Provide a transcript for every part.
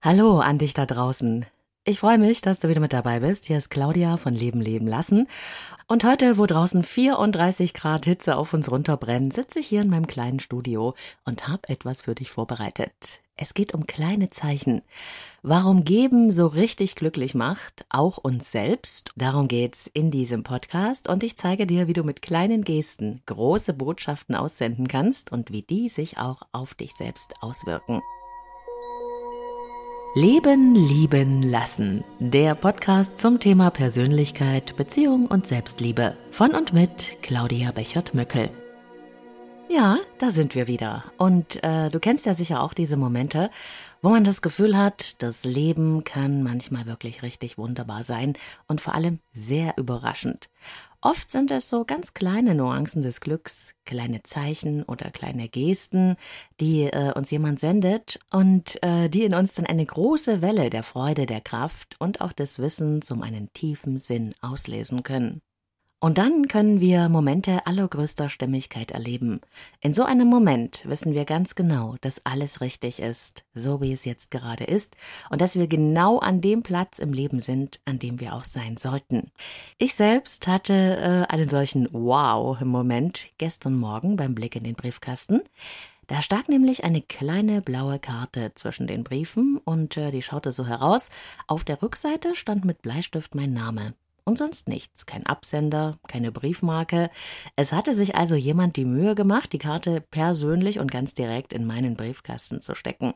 Hallo an dich da draußen. Ich freue mich, dass du wieder mit dabei bist. Hier ist Claudia von Leben leben lassen. Und heute, wo draußen 34 Grad Hitze auf uns runterbrennen, sitze ich hier in meinem kleinen Studio und habe etwas für dich vorbereitet. Es geht um kleine Zeichen. Warum Geben so richtig glücklich macht, auch uns selbst. Darum geht's in diesem Podcast und ich zeige dir, wie du mit kleinen Gesten große Botschaften aussenden kannst und wie die sich auch auf dich selbst auswirken. Leben, lieben, lassen. Der Podcast zum Thema Persönlichkeit, Beziehung und Selbstliebe. Von und mit Claudia Bechert-Möckel. Ja, da sind wir wieder. Und äh, du kennst ja sicher auch diese Momente, wo man das Gefühl hat, das Leben kann manchmal wirklich richtig wunderbar sein und vor allem sehr überraschend. Oft sind es so ganz kleine Nuancen des Glücks, kleine Zeichen oder kleine Gesten, die äh, uns jemand sendet und äh, die in uns dann eine große Welle der Freude, der Kraft und auch des Wissens um einen tiefen Sinn auslesen können. Und dann können wir Momente allergrößter Stimmigkeit erleben. In so einem Moment wissen wir ganz genau, dass alles richtig ist, so wie es jetzt gerade ist, und dass wir genau an dem Platz im Leben sind, an dem wir auch sein sollten. Ich selbst hatte äh, einen solchen Wow-Moment gestern Morgen beim Blick in den Briefkasten. Da stak nämlich eine kleine blaue Karte zwischen den Briefen und äh, die schaute so heraus. Auf der Rückseite stand mit Bleistift mein Name und sonst nichts. Kein Absender, keine Briefmarke. Es hatte sich also jemand die Mühe gemacht, die Karte persönlich und ganz direkt in meinen Briefkasten zu stecken.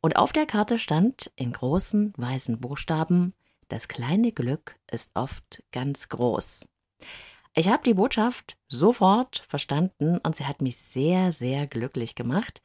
Und auf der Karte stand in großen weißen Buchstaben Das kleine Glück ist oft ganz groß. Ich habe die Botschaft sofort verstanden und sie hat mich sehr, sehr glücklich gemacht,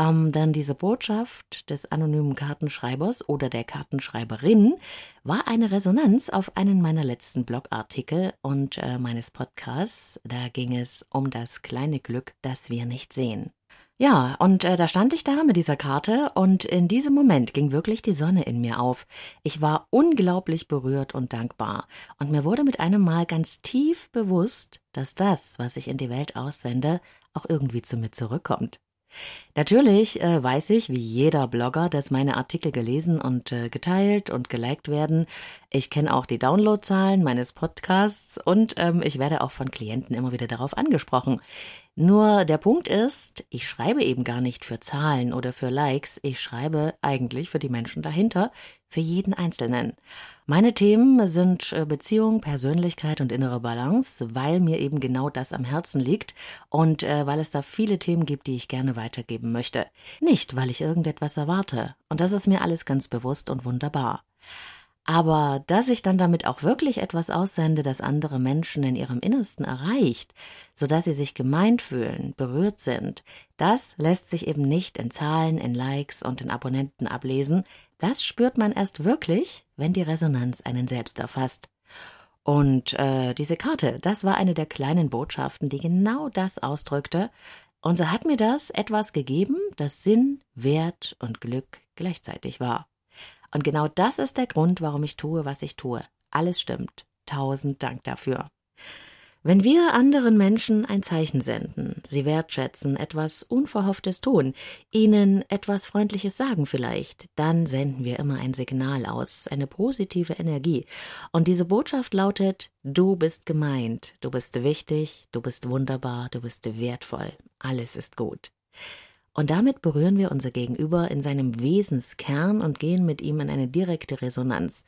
ähm, dann diese Botschaft des anonymen Kartenschreibers oder der Kartenschreiberin war eine Resonanz auf einen meiner letzten Blogartikel und äh, meines Podcasts. Da ging es um das kleine Glück, das wir nicht sehen. Ja, und äh, da stand ich da mit dieser Karte und in diesem Moment ging wirklich die Sonne in mir auf. Ich war unglaublich berührt und dankbar und mir wurde mit einem Mal ganz tief bewusst, dass das, was ich in die Welt aussende, auch irgendwie zu mir zurückkommt. Natürlich äh, weiß ich, wie jeder Blogger, dass meine Artikel gelesen und äh, geteilt und geliked werden. Ich kenne auch die Downloadzahlen meines Podcasts und ähm, ich werde auch von Klienten immer wieder darauf angesprochen. Nur der Punkt ist, ich schreibe eben gar nicht für Zahlen oder für Likes, ich schreibe eigentlich für die Menschen dahinter, für jeden Einzelnen. Meine Themen sind äh, Beziehung, Persönlichkeit und innere Balance, weil mir eben genau das am Herzen liegt und äh, weil es da viele Themen gibt, die ich gerne weitergeben möchte. Nicht, weil ich irgendetwas erwarte. Und das ist mir alles ganz bewusst und wunderbar. Aber dass ich dann damit auch wirklich etwas aussende, das andere Menschen in ihrem Innersten erreicht, sodass sie sich gemeint fühlen, berührt sind, das lässt sich eben nicht in Zahlen, in Likes und in Abonnenten ablesen. Das spürt man erst wirklich, wenn die Resonanz einen selbst erfasst. Und äh, diese Karte, das war eine der kleinen Botschaften, die genau das ausdrückte. Und so hat mir das etwas gegeben, das Sinn, Wert und Glück gleichzeitig war. Und genau das ist der Grund, warum ich tue, was ich tue. Alles stimmt. Tausend Dank dafür. Wenn wir anderen Menschen ein Zeichen senden, sie wertschätzen, etwas Unverhofftes tun, ihnen etwas Freundliches sagen vielleicht, dann senden wir immer ein Signal aus, eine positive Energie. Und diese Botschaft lautet, du bist gemeint, du bist wichtig, du bist wunderbar, du bist wertvoll, alles ist gut. Und damit berühren wir unser Gegenüber in seinem Wesenskern und gehen mit ihm in eine direkte Resonanz.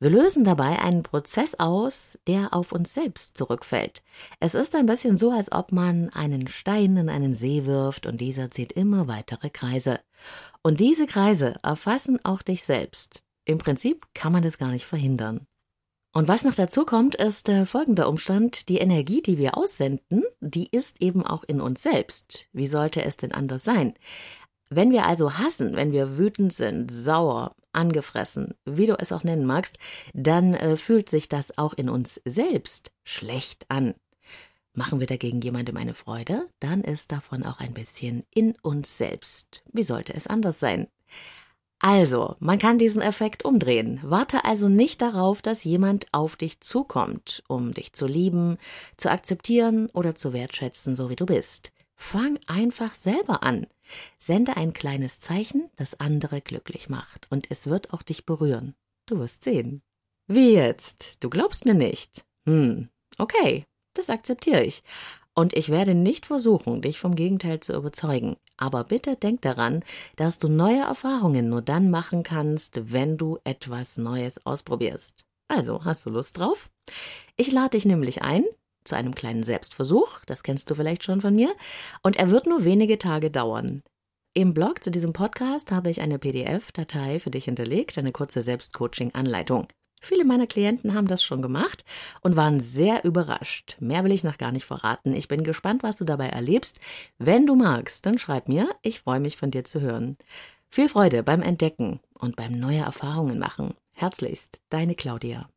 Wir lösen dabei einen Prozess aus, der auf uns selbst zurückfällt. Es ist ein bisschen so, als ob man einen Stein in einen See wirft und dieser zieht immer weitere Kreise. Und diese Kreise erfassen auch dich selbst. Im Prinzip kann man das gar nicht verhindern. Und was noch dazu kommt, ist äh, folgender Umstand. Die Energie, die wir aussenden, die ist eben auch in uns selbst. Wie sollte es denn anders sein? Wenn wir also hassen, wenn wir wütend sind, sauer, angefressen, wie du es auch nennen magst, dann äh, fühlt sich das auch in uns selbst schlecht an. Machen wir dagegen jemandem eine Freude, dann ist davon auch ein bisschen in uns selbst. Wie sollte es anders sein? Also, man kann diesen Effekt umdrehen. Warte also nicht darauf, dass jemand auf dich zukommt, um dich zu lieben, zu akzeptieren oder zu wertschätzen, so wie du bist. Fang einfach selber an. Sende ein kleines Zeichen, das andere glücklich macht, und es wird auch dich berühren. Du wirst sehen. Wie jetzt? Du glaubst mir nicht. Hm, okay, das akzeptiere ich. Und ich werde nicht versuchen, dich vom Gegenteil zu überzeugen. Aber bitte denk daran, dass du neue Erfahrungen nur dann machen kannst, wenn du etwas Neues ausprobierst. Also, hast du Lust drauf? Ich lade dich nämlich ein zu einem kleinen Selbstversuch, das kennst du vielleicht schon von mir, und er wird nur wenige Tage dauern. Im Blog zu diesem Podcast habe ich eine PDF-Datei für dich hinterlegt, eine kurze Selbstcoaching-Anleitung. Viele meiner Klienten haben das schon gemacht und waren sehr überrascht. Mehr will ich noch gar nicht verraten. Ich bin gespannt, was du dabei erlebst. Wenn du magst, dann schreib mir. Ich freue mich von dir zu hören. Viel Freude beim Entdecken und beim neue Erfahrungen machen. Herzlichst, deine Claudia.